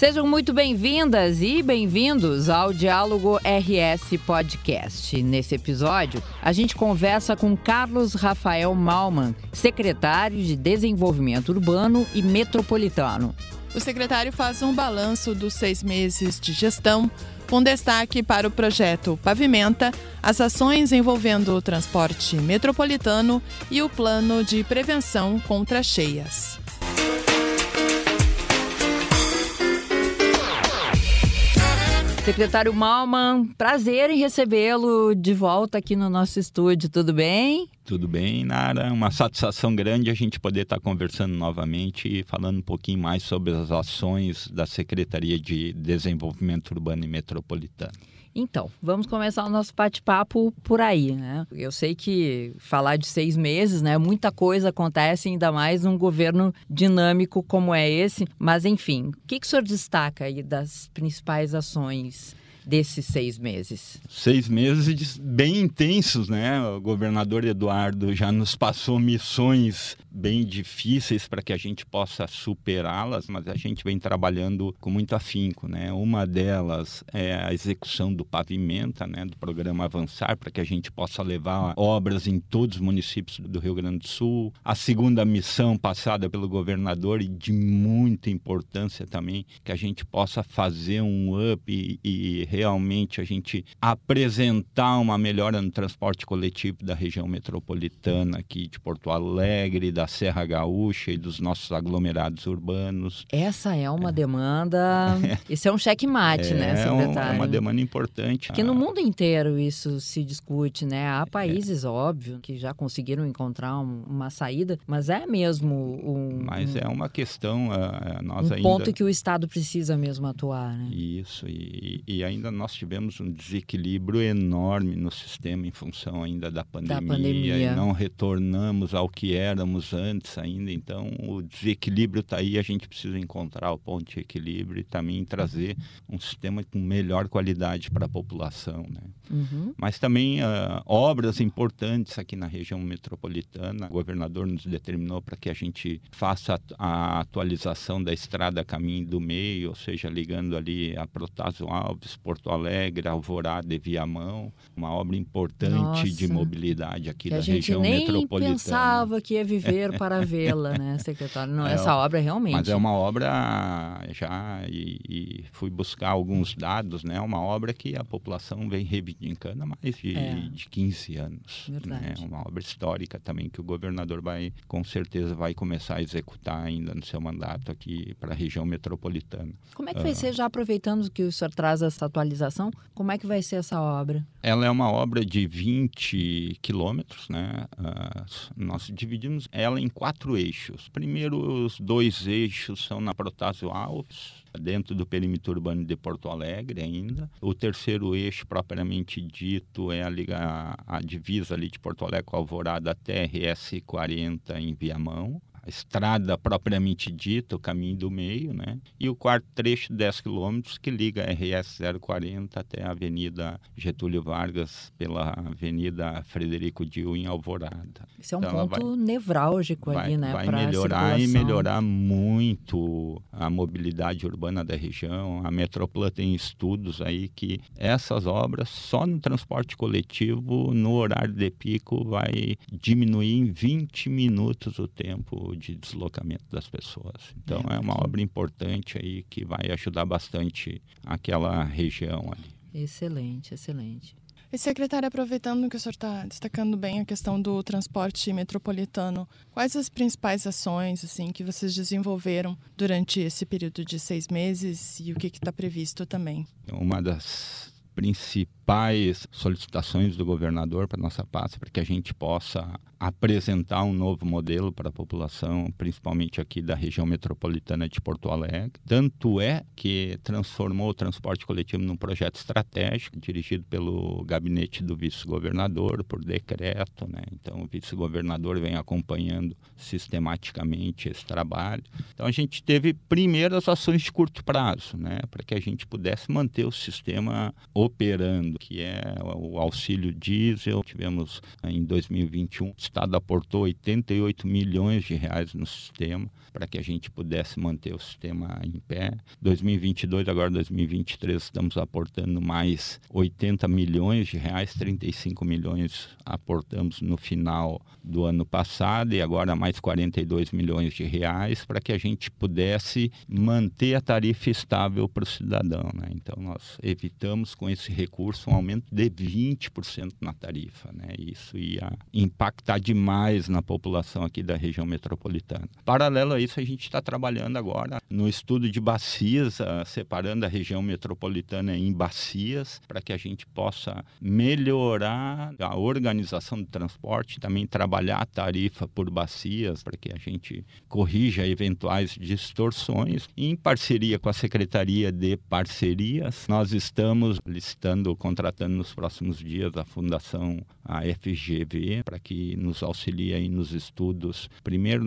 Sejam muito bem-vindas e bem-vindos ao Diálogo RS Podcast. Nesse episódio, a gente conversa com Carlos Rafael Malman, secretário de Desenvolvimento Urbano e Metropolitano. O secretário faz um balanço dos seis meses de gestão, com destaque para o projeto Pavimenta, as ações envolvendo o transporte metropolitano e o plano de prevenção contra cheias. Secretário Malman, prazer em recebê-lo de volta aqui no nosso estúdio, tudo bem? Tudo bem, Nara. Uma satisfação grande a gente poder estar conversando novamente e falando um pouquinho mais sobre as ações da Secretaria de Desenvolvimento Urbano e Metropolitano. Então, vamos começar o nosso bate-papo por aí, né? Eu sei que falar de seis meses, né? Muita coisa acontece, ainda mais num governo dinâmico como é esse. Mas, enfim, o que, que o senhor destaca aí das principais ações desses seis meses? Seis meses bem intensos, né? O governador Eduardo já nos passou missões bem difíceis para que a gente possa superá-las, mas a gente vem trabalhando com muito afinco, né? Uma delas é a execução do pavimenta, né? Do programa Avançar, para que a gente possa levar obras em todos os municípios do Rio Grande do Sul. A segunda missão passada pelo governador e de muita importância também, que a gente possa fazer um up e, e realmente a gente apresentar uma melhora no transporte coletivo da região metropolitana aqui de Porto Alegre, da Serra Gaúcha e dos nossos aglomerados urbanos. Essa é uma é. demanda. Isso é um checkmate, né, é, né, secretário? É uma demanda importante. Porque no mundo inteiro isso se discute, né? Há países, é. óbvio, que já conseguiram encontrar um, uma saída, mas é mesmo um. Mas é uma questão. Uh, nós um ainda... ponto que o Estado precisa mesmo atuar, né? Isso, e, e ainda ainda nós tivemos um desequilíbrio enorme no sistema em função ainda da pandemia, da pandemia. e não retornamos ao que éramos antes ainda. Então, o desequilíbrio está aí, a gente precisa encontrar o ponto de equilíbrio e também trazer um sistema com melhor qualidade para a população, né? Uhum. Mas também uh, obras importantes aqui na região metropolitana. O governador nos determinou para que a gente faça a atualização da estrada Caminho do Meio, ou seja, ligando ali a Protásio Alves, Porto Alegre, Alvorada e Viamão, uma obra importante Nossa, de mobilidade aqui da região metropolitana. A gente nem pensava que ia viver para vê-la, né, secretário? Não, é, essa obra realmente... Mas é uma obra já, e, e, fui buscar alguns dados, né, uma obra que a população vem reivindicando há mais de, é. de 15 anos. Né? Verdade. Né? Uma obra histórica também que o governador vai, com certeza, vai começar a executar ainda no seu mandato aqui para a região metropolitana. Como é que vai uh, ser, já aproveitando que o senhor traz essa atualização atualização. Como é que vai ser essa obra? Ela é uma obra de 20 quilômetros, né? Uh, nós dividimos ela em quatro eixos. Primeiro, os dois eixos são na Protásio Alves, dentro do perímetro urbano de Porto Alegre ainda. O terceiro eixo, propriamente dito, é a, a, a divisa ali de Porto Alegre com Alvorada até RS 40 em Viamão a estrada propriamente dita, o caminho do meio, né? E o quarto trecho, 10 quilômetros, que liga a RS 040 até a Avenida Getúlio Vargas, pela Avenida Frederico Dil, em Alvorada. Isso é um então, ponto vai, nevrálgico vai, ali, né? Vai melhorar e melhorar muito a mobilidade urbana da região. A Metrópole tem estudos aí que essas obras, só no transporte coletivo, no horário de pico, vai diminuir em 20 minutos o tempo de deslocamento das pessoas. Então é, é uma obra importante aí que vai ajudar bastante aquela região ali. Excelente, excelente. E secretária, aproveitando que o senhor está destacando bem a questão do transporte metropolitano, quais as principais ações assim que vocês desenvolveram durante esse período de seis meses e o que está previsto também? Uma das principais solicitações do governador para nossa pasta para que a gente possa apresentar um novo modelo para a população, principalmente aqui da região metropolitana de Porto Alegre. Tanto é que transformou o transporte coletivo num projeto estratégico dirigido pelo gabinete do vice-governador por decreto, né? Então o vice-governador vem acompanhando sistematicamente esse trabalho. Então a gente teve primeiro as ações de curto prazo, né, para que a gente pudesse manter o sistema operando, que é o auxílio diesel. Tivemos em 2021, o Estado aportou 88 milhões de reais no sistema para que a gente pudesse manter o sistema em pé. 2022, agora 2023, estamos aportando mais 80 milhões de reais, 35 milhões aportamos no final do ano passado e agora mais 42 milhões de reais para que a gente pudesse manter a tarifa estável para o cidadão. Né? Então, nós evitamos com esse recurso um aumento de 20% na tarifa. Né? Isso ia impactar demais na população aqui da região metropolitana. Paralelo a isso, a gente está trabalhando agora no estudo de bacias, uh, separando a região metropolitana em bacias, para que a gente possa melhorar a organização do transporte, também trabalhar a tarifa por bacias, para que a gente corrija eventuais distorções. Em parceria com a Secretaria de Parcerias, nós estamos listando, contratando nos próximos dias a Fundação a FGV para que nos auxilie aí nos estudos, primeiro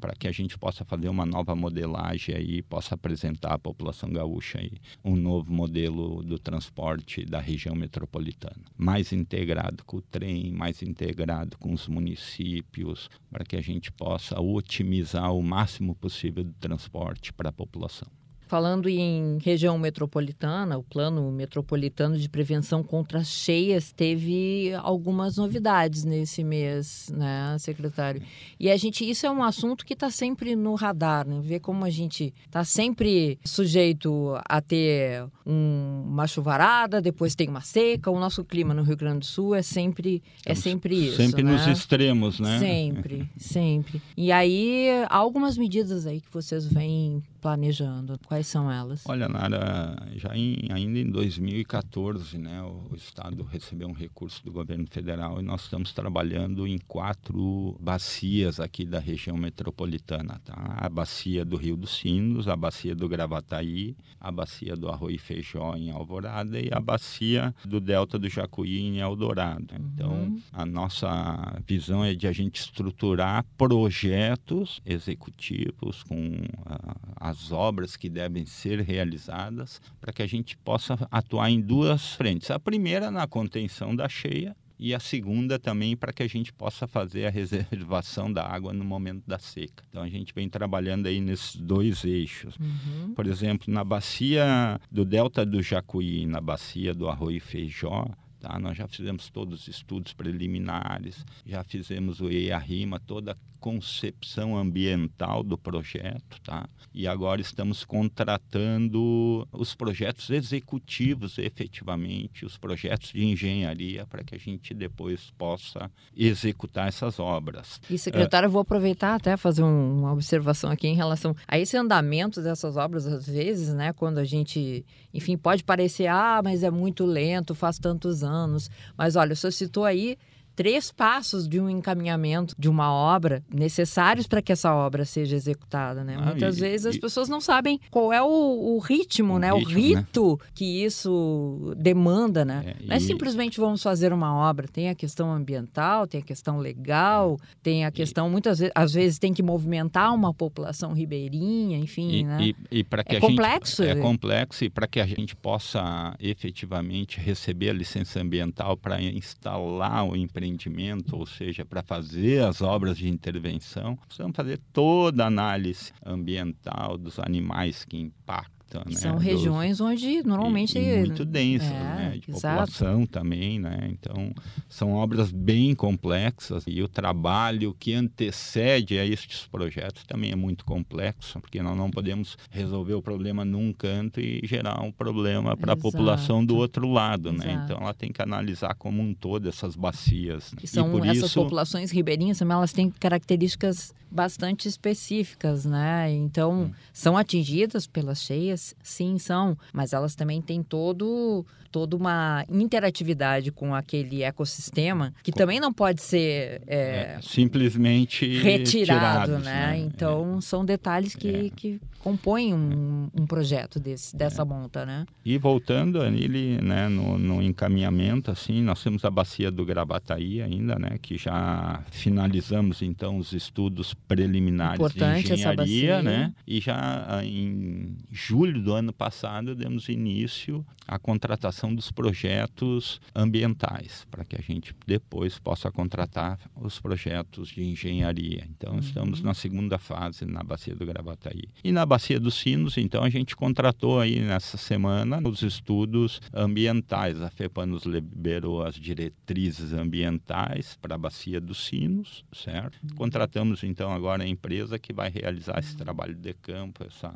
para que a gente possa fazer uma nova modelagem e possa apresentar à população gaúcha aí um novo modelo do transporte da região metropolitana, mais integrado com o trem, mais integrado com os municípios, para que a gente possa otimizar o máximo possível do transporte para a população. Falando em região metropolitana, o Plano Metropolitano de Prevenção contra Cheias teve algumas novidades nesse mês, né, secretário? E a gente, isso é um assunto que está sempre no radar, né? Ver como a gente está sempre sujeito a ter um, uma chuvarada, depois tem uma seca. O nosso clima no Rio Grande do Sul é sempre, é sempre isso. Sempre né? nos extremos, né? Sempre, sempre. E aí, há algumas medidas aí que vocês vêm planejando? Quais são elas? Olha, Nara, já em, ainda em 2014, né, o, o, Estado recebeu um recurso do governo federal e nós estamos trabalhando em quatro bacias aqui da região metropolitana. Tá? A bacia do Rio dos Sinos, a bacia do Gravataí, a bacia do Arroio e Feijó em Alvorada e a bacia do Delta do Jacuí em Eldorado. Uhum. Então, a nossa visão é de a gente estruturar projetos executivos com a, as obras que devem ser realizadas para que a gente possa atuar em duas frentes. A primeira na contenção da cheia e a segunda também para que a gente possa fazer a reservação da água no momento da seca. Então a gente vem trabalhando aí nesses dois eixos. Uhum. Por exemplo, na bacia do Delta do Jacuí, na bacia do Arroio Feijó, Tá? Nós já fizemos todos os estudos preliminares, já fizemos o EIA-RIMA, toda a concepção ambiental do projeto. Tá? E agora estamos contratando os projetos executivos, efetivamente, os projetos de engenharia, para que a gente depois possa executar essas obras. E, secretário, eu vou aproveitar até fazer uma observação aqui em relação a esse andamento dessas obras, às vezes, né, quando a gente, enfim, pode parecer, ah, mas é muito lento, faz tantos anos. Mas olha, o senhor citou aí três passos de um encaminhamento de uma obra necessários para que essa obra seja executada, né? Ah, Muitas e, vezes as pessoas não sabem qual é o, o ritmo, o né? Ritmo, o rito né? que isso demanda, né? É, não é simplesmente vamos fazer uma obra, tem a questão ambiental, tem a questão legal, tem a questão e, muitas vezes, às vezes tem que movimentar uma população ribeirinha, enfim, e, né? E, e para que é a complexo, gente é complexo e para que a gente possa efetivamente receber a licença ambiental para instalar o empreendimento empreendimento, ou seja, para fazer as obras de intervenção, precisamos fazer toda a análise ambiental dos animais que impactam né? São regiões onde normalmente... E, e muito densas, é, né? De exato. população também, né? Então, são obras bem complexas e o trabalho que antecede a estes projetos também é muito complexo, porque nós não podemos resolver o problema num canto e gerar um problema para a população do outro lado, né? exato. né? Então, ela tem que analisar como um todo essas bacias. E são e essas isso... populações ribeirinhas, elas têm características bastante específicas, né? Então, hum. são atingidas pelas cheias, sim, são, mas elas também têm todo toda uma interatividade com aquele ecossistema que com... também não pode ser é, é, simplesmente retirado, né? né? Então, é. são detalhes que, é. que compõem um, um projeto desse, dessa monta, né? E voltando ali, né, no, no, encaminhamento, assim, nós temos a bacia do Gravataí ainda, né, que já finalizamos, então, os estudos preliminares Importante de engenharia, né? E já ah, em julho julho do ano passado, demos início à contratação dos projetos ambientais, para que a gente depois possa contratar os projetos de engenharia. Então, uhum. estamos na segunda fase na Bacia do Gravataí. E na Bacia dos Sinos, então, a gente contratou aí nessa semana os estudos ambientais. A FEPA nos liberou as diretrizes ambientais para a Bacia dos Sinos, certo? Uhum. Contratamos, então, agora a empresa que vai realizar esse trabalho de campo, essa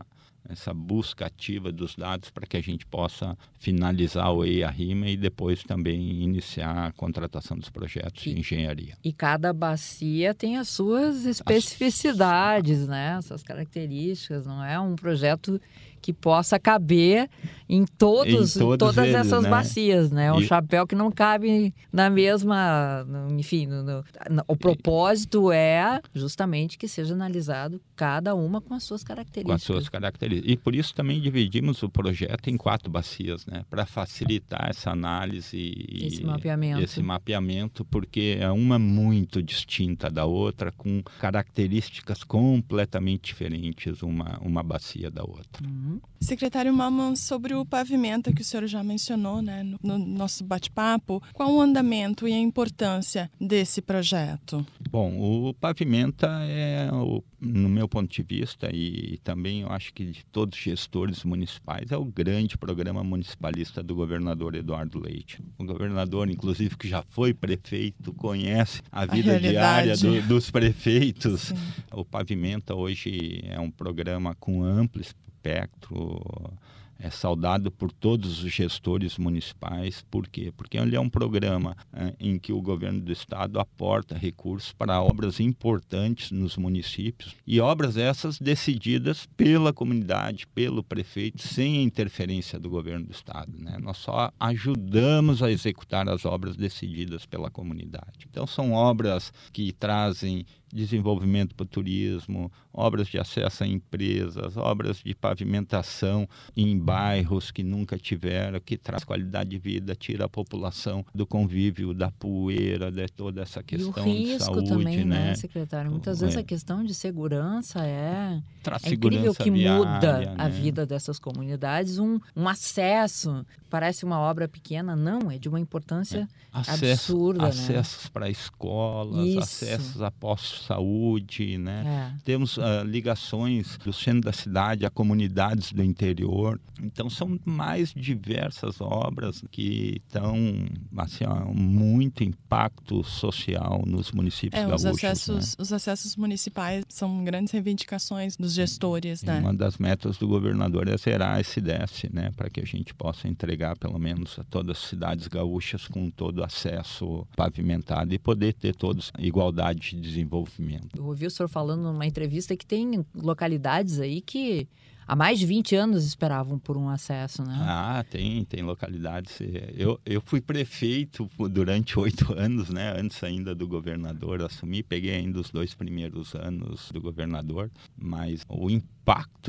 essa busca ativa dos dados para que a gente possa finalizar o EIA-RIMA e depois também iniciar a contratação dos projetos e, de engenharia. E cada bacia tem as suas especificidades, as... né? Suas características, não é um projeto que possa caber em, todos, em todas eles, essas né? bacias, né? Um e... chapéu que não cabe na mesma, enfim, no, no, no, o propósito e... é justamente que seja analisado cada uma com as suas características. Com as suas características. E por isso também dividimos o projeto em quatro bacias, né? Para facilitar essa análise e esse mapeamento. esse mapeamento, porque é uma muito distinta da outra, com características completamente diferentes uma, uma bacia da outra. Uhum. Secretário Maman, sobre o pavimento que o senhor já mencionou né, no, no nosso bate-papo, qual o andamento e a importância desse projeto? Bom, o Pavimenta é, no meu ponto de vista, e também eu acho que de todos os gestores municipais, é o grande programa municipalista do governador Eduardo Leite. O governador, inclusive, que já foi prefeito, conhece a vida a diária do, dos prefeitos. Sim. O Pavimenta hoje é um programa com amplo espectro, é saudado por todos os gestores municipais. Por quê? Porque ele é um programa é, em que o governo do estado aporta recursos para obras importantes nos municípios e obras essas decididas pela comunidade, pelo prefeito, sem a interferência do governo do estado. Né? Nós só ajudamos a executar as obras decididas pela comunidade. Então, são obras que trazem desenvolvimento para o turismo, obras de acesso a empresas, obras de pavimentação em bairros que nunca tiveram, que traz qualidade de vida, tira a população do convívio, da poeira, de toda essa questão e o risco de saúde, também, né, né secretário? Muitas vezes é. a questão de segurança é, traz é incrível que viária, muda né? a vida dessas comunidades, um, um acesso, parece uma obra pequena, não, é de uma importância é. Acesso, absurda, Acessos né? para escolas, Isso. acessos a postos saúde, né? É. Temos uh, ligações do centro da cidade a comunidades do interior. Então são mais diversas obras que estão assim, muito impacto social nos municípios é, gaúchos. Os acessos, né? os acessos municipais são grandes reivindicações dos gestores, né? Uma das metas do governador é zerar esse déficit, né, para que a gente possa entregar pelo menos a todas as cidades gaúchas com todo acesso pavimentado e poder ter todos igualdade de desenvolvimento. Eu ouvi o senhor falando numa entrevista que tem localidades aí que há mais de 20 anos esperavam por um acesso, né? Ah, tem, tem localidades. Eu, eu fui prefeito durante oito anos, né? Antes ainda do governador assumir, peguei ainda os dois primeiros anos do governador, mas o impacto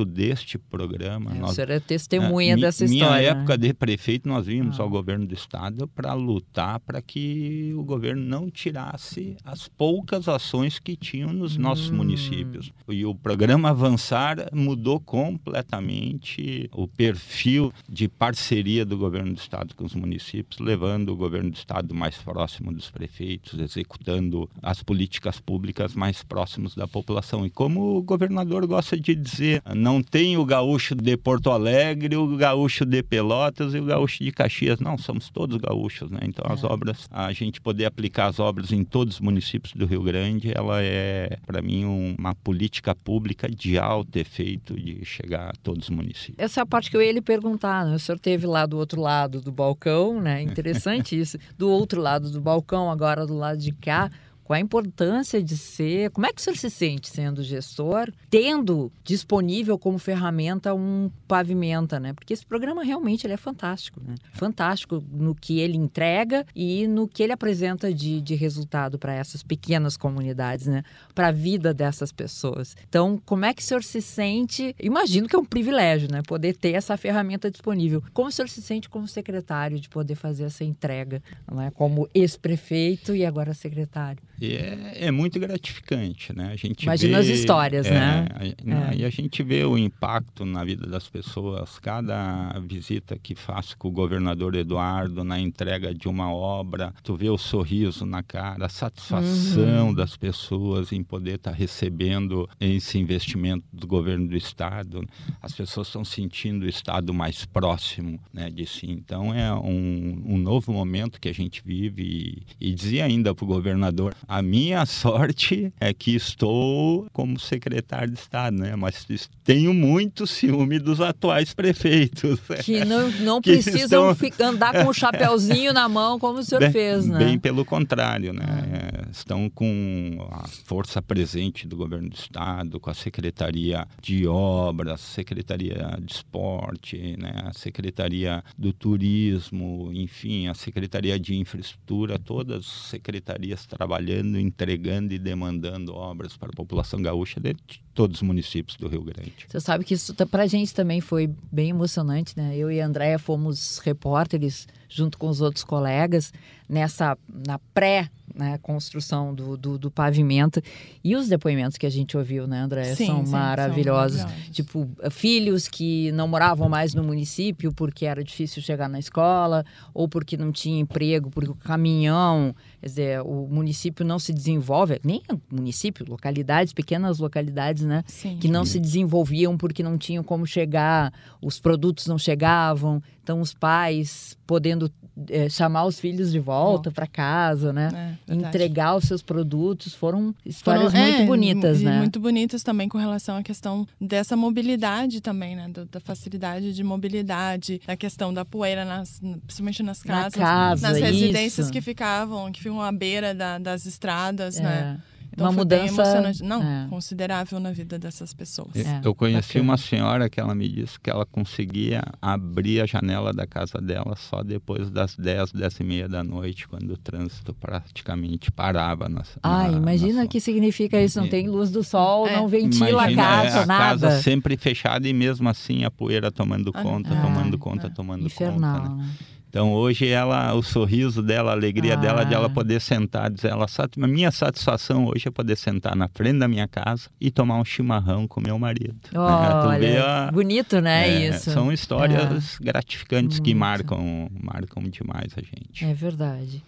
deste programa. É, nós, o senhor é testemunha é, dessa minha história. Minha época né? de prefeito, nós vimos ah. ao governo do estado para lutar para que o governo não tirasse as poucas ações que tinham nos nossos hum. municípios. E o programa Avançar mudou completamente o perfil de parceria do governo do estado com os municípios, levando o governo do estado mais próximo dos prefeitos, executando as políticas públicas mais próximos da população. E como o governador gosta de dizer, não tem o gaúcho de Porto Alegre, o gaúcho de Pelotas e o gaúcho de Caxias. Não, somos todos gaúchos, né? Então as é. obras, a gente poder aplicar as obras em todos os municípios do Rio Grande, ela é, para mim, uma política pública de alto efeito de chegar a todos os municípios. Essa é a parte que eu ia lhe perguntar, né? O senhor teve lá do outro lado do balcão, né? Interessante isso. Do outro lado do balcão, agora do lado de cá, qual a importância de ser, como é que o senhor se sente sendo gestor, tendo disponível como ferramenta um pavimenta, né? Porque esse programa realmente ele é fantástico, né? Fantástico no que ele entrega e no que ele apresenta de, de resultado para essas pequenas comunidades, né? Para a vida dessas pessoas. Então, como é que o senhor se sente? Imagino que é um privilégio, né? Poder ter essa ferramenta disponível. Como o senhor se sente como secretário de poder fazer essa entrega, não é? Como ex-prefeito e agora secretário? É, é muito gratificante, né? A gente Imagina vê, as histórias, é, né? A, é. E a gente vê o impacto na vida das pessoas. Cada visita que faço com o governador Eduardo na entrega de uma obra, tu vê o sorriso na cara, a satisfação uhum. das pessoas em poder estar tá recebendo esse investimento do governo do estado. As pessoas estão sentindo o estado mais próximo, né, de si. Então é um, um novo momento que a gente vive e, e dizia ainda para o governador a minha sorte é que estou como secretário de Estado, né? Mas tenho muito ciúme dos atuais prefeitos. Que não, não que precisam estão... andar com o chapéuzinho na mão como o senhor bem, fez, né? Bem pelo contrário, né? Ah. Estão com a força presente do governo do Estado, com a Secretaria de Obras, Secretaria de Esporte, né? a Secretaria do Turismo, enfim, a Secretaria de Infraestrutura, todas as secretarias trabalhando entregando e demandando obras para a população gaúcha de todos os municípios do Rio Grande. Você sabe que isso para a gente também foi bem emocionante, né? Eu e a Andréia fomos repórteres junto com os outros colegas nessa na pré né, construção do, do, do, pavimento e os depoimentos que a gente ouviu, né, André, sim, são, sim, maravilhosos. são maravilhosos. Tipo, filhos que não moravam mais no município porque era difícil chegar na escola ou porque não tinha emprego, porque o caminhão, quer dizer, o município não se desenvolve, nem município, localidades, pequenas localidades, né, sim. que não se desenvolviam porque não tinham como chegar, os produtos não chegavam, então os pais podendo é, chamar os filhos de volta para casa, né? É, Entregar os seus produtos. Foram histórias Foram, muito é, bonitas, né? Muito bonitas também com relação à questão dessa mobilidade também, né? Da, da facilidade de mobilidade, da questão da poeira, nas, principalmente nas casas, Na casa, nas residências isso. que ficavam, que ficam à beira da, das estradas, né? É. Então, uma mudança não é. considerável na vida dessas pessoas. É. Eu conheci uma senhora que ela me disse que ela conseguia abrir a janela da casa dela só depois das 10, 10 e meia da noite, quando o trânsito praticamente parava. Na, ah, na, imagina o que significa isso, não tem luz do sol, é. não ventila imagina, a casa, é, a nada. casa sempre fechada e mesmo assim a poeira tomando ah, conta, ah, tomando conta, tomando Infernal, conta. Né? Então hoje ela, o sorriso dela, a alegria ah. dela de ela poder sentar, dizer, ela, a minha satisfação hoje é poder sentar na frente da minha casa e tomar um chimarrão com meu marido. Olha, é, a, bonito, né, é, isso. São histórias é. gratificantes Muito. que marcam, marcam demais a gente. É verdade.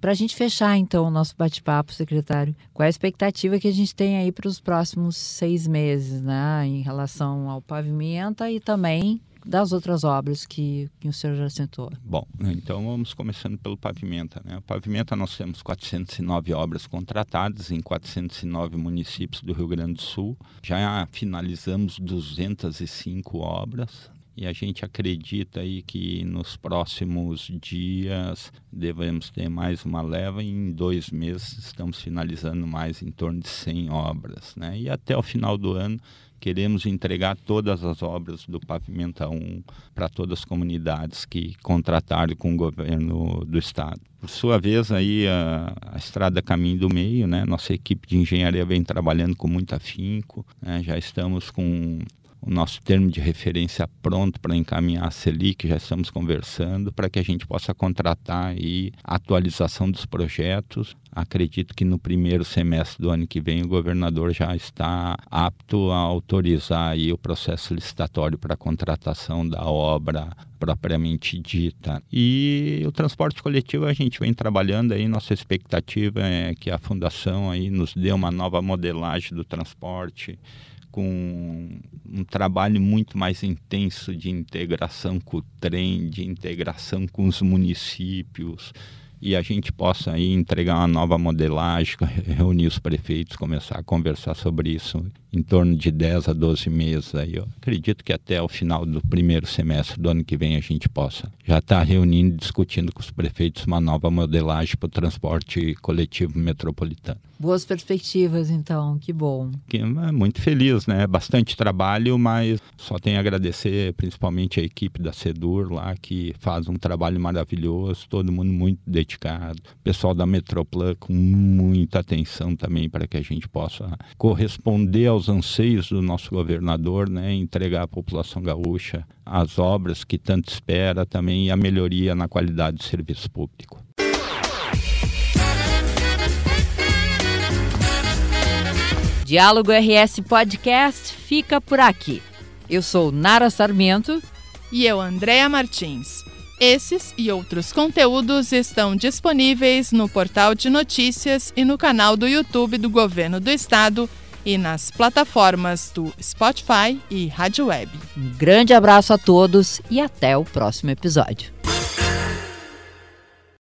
Para a gente fechar, então, o nosso bate-papo, secretário, qual é a expectativa que a gente tem aí para os próximos seis meses, né, em relação ao pavimenta e também das outras obras que, que o senhor já citou? Bom, então vamos começando pelo Pavimenta. Né? O Pavimenta nós temos 409 obras contratadas em 409 municípios do Rio Grande do Sul. Já finalizamos 205 obras, e a gente acredita aí que nos próximos dias devemos ter mais uma leva e em dois meses estamos finalizando mais em torno de 100 obras, né? E até o final do ano queremos entregar todas as obras do Pavimenta 1 para todas as comunidades que contrataram com o governo do estado. Por sua vez, aí a, a estrada Caminho do Meio, né? Nossa equipe de engenharia vem trabalhando com muito afinco, né? já estamos com o nosso termo de referência pronto para encaminhar a Selic, já estamos conversando para que a gente possa contratar aí a atualização dos projetos. Acredito que no primeiro semestre do ano que vem o governador já está apto a autorizar aí o processo licitatório para a contratação da obra propriamente dita. E o transporte coletivo a gente vem trabalhando aí, nossa expectativa é que a fundação aí nos dê uma nova modelagem do transporte com um trabalho muito mais intenso de integração com o trem, de integração com os municípios, e a gente possa aí entregar uma nova modelagem, reunir os prefeitos, começar a conversar sobre isso em torno de 10 a 12 meses aí. Eu acredito que até o final do primeiro semestre do ano que vem a gente possa já estar tá reunindo e discutindo com os prefeitos uma nova modelagem para o transporte coletivo metropolitano. Boas perspectivas, então, que bom. Que, é muito feliz, né? Bastante trabalho, mas só tenho a agradecer principalmente a equipe da Sedur lá, que faz um trabalho maravilhoso, todo mundo muito dedicado. O pessoal da Metroplan com muita atenção também para que a gente possa corresponder aos anseios do nosso governador, né? Entregar à população gaúcha as obras que tanto espera também e a melhoria na qualidade do serviço público. Diálogo RS Podcast fica por aqui. Eu sou Nara Sarmento. E eu, Andréa Martins. Esses e outros conteúdos estão disponíveis no portal de notícias e no canal do YouTube do Governo do Estado e nas plataformas do Spotify e Rádio Web. Um grande abraço a todos e até o próximo episódio.